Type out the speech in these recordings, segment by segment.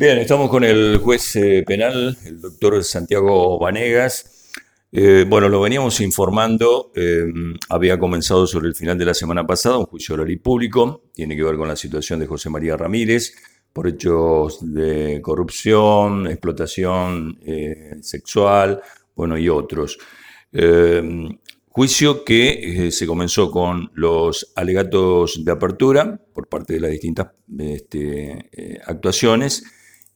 Bien, estamos con el juez eh, penal, el doctor Santiago Vanegas. Eh, bueno, lo veníamos informando, eh, había comenzado sobre el final de la semana pasada un juicio oral y público, tiene que ver con la situación de José María Ramírez por hechos de corrupción, explotación sexual, bueno, y otros. Juicio que se comenzó con los alegatos de apertura por parte de las distintas este, actuaciones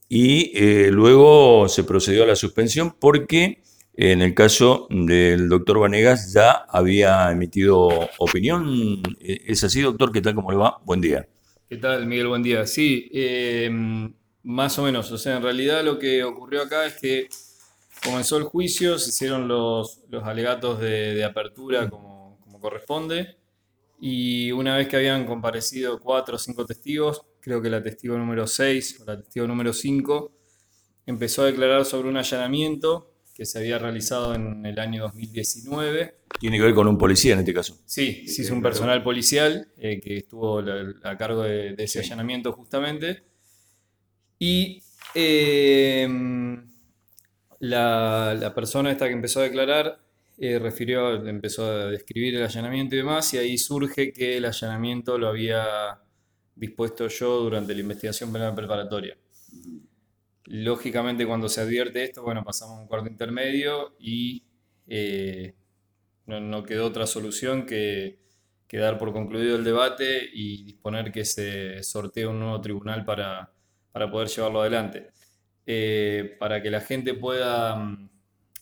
y eh, luego se procedió a la suspensión porque en el caso del doctor Vanegas ya había emitido opinión. ¿Es así, doctor? ¿Qué tal? ¿Cómo le va? Buen día. ¿Qué tal, Miguel? Buen día. Sí, em, más o menos. O sea, en realidad lo que ocurrió acá es que comenzó el juicio, se hicieron los, los alegatos de, apertura como corresponde y una vez que habían comparecido cuatro o cinco testigos, creo que la testigo número 6 o la testigo número 5 empezó a declarar sobre un allanamiento que se había realizado en el año 2019. Tiene que ver con un policía en este caso. Sí, sí, es un personal policial eh, que estuvo a cargo de, ese allanamiento justamente. Y eh, la, la, persona esta que empezó a declarar eh, refirió, empezó a describir el allanamiento y demás, y ahí surge que el allanamiento lo había dispuesto yo durante la investigación penal preparatoria. Lógicamente, cuando se advierte esto, bueno, pasamos a un cuarto intermedio y eh, no, quedó otra solución que, dar por concluido el debate y disponer que se sortee un nuevo tribunal para, poder llevarlo adelante. Eh, para que la gente pueda mm,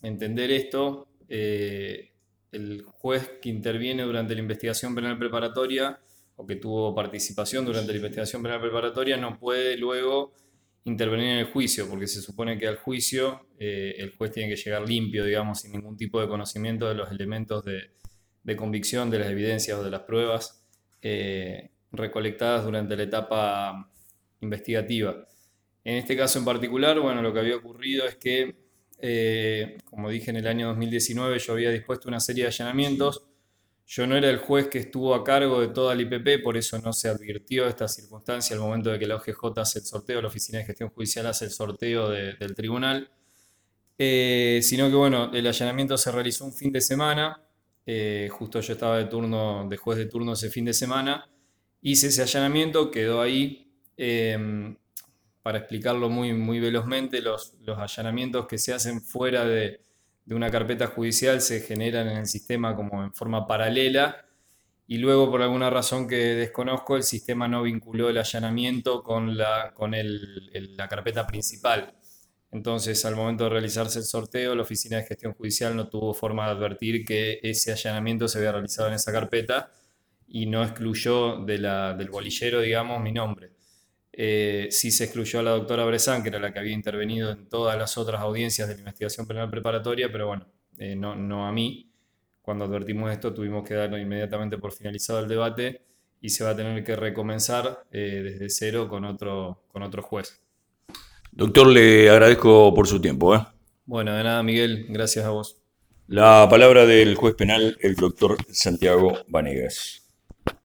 entender esto, eh, el juez que interviene durante la investigación penal preparatoria o que tuvo participación durante la investigación penal preparatoria no puede luego intervenir en el juicio, porque se supone que al juicio eh, el juez tiene que llegar limpio, digamos, sin ningún tipo de conocimiento de los elementos de, convicción, de las evidencias o de las pruebas eh, recolectadas durante la etapa investigativa. En este caso en particular, bueno, lo que había ocurrido es que eh, como dije en el año 2019, yo había dispuesto una serie de allanamientos. Yo no era el juez que estuvo a cargo de toda la IPP, por eso no se advirtió esta circunstancia al momento de que la OGJ hace el sorteo, la Oficina de Gestión Judicial hace el sorteo del tribunal. Eh, sino que bueno, el allanamiento se realizó un fin de semana. Eh, justo yo estaba de turno, de juez de turno ese fin de semana. Hice ese allanamiento, quedó ahí para explicarlo muy, muy velozmente, los, los allanamientos que se hacen fuera de, una carpeta judicial se generan en el sistema como en forma paralela y luego por alguna razón que desconozco el sistema no vinculó el allanamiento con la, con la carpeta principal. Entonces al momento de realizarse el sorteo la Oficina de Gestión Judicial no tuvo forma de advertir que ese allanamiento se había realizado en esa carpeta y no excluyó de del bolillero, digamos, mi nombre. Eh, sí se excluyó a la doctora Bresán, que era la que había intervenido en todas las otras audiencias de la investigación penal preparatoria, pero bueno, eh, no, no a mí. Cuando advertimos esto tuvimos que darlo inmediatamente por finalizado el debate y se va a tener que recomenzar eh, desde cero con otro, con otro juez. Doctor, le agradezco por su tiempo. Bueno, de nada, Miguel, gracias a vos. La palabra del juez penal, el doctor Santiago Vanegas.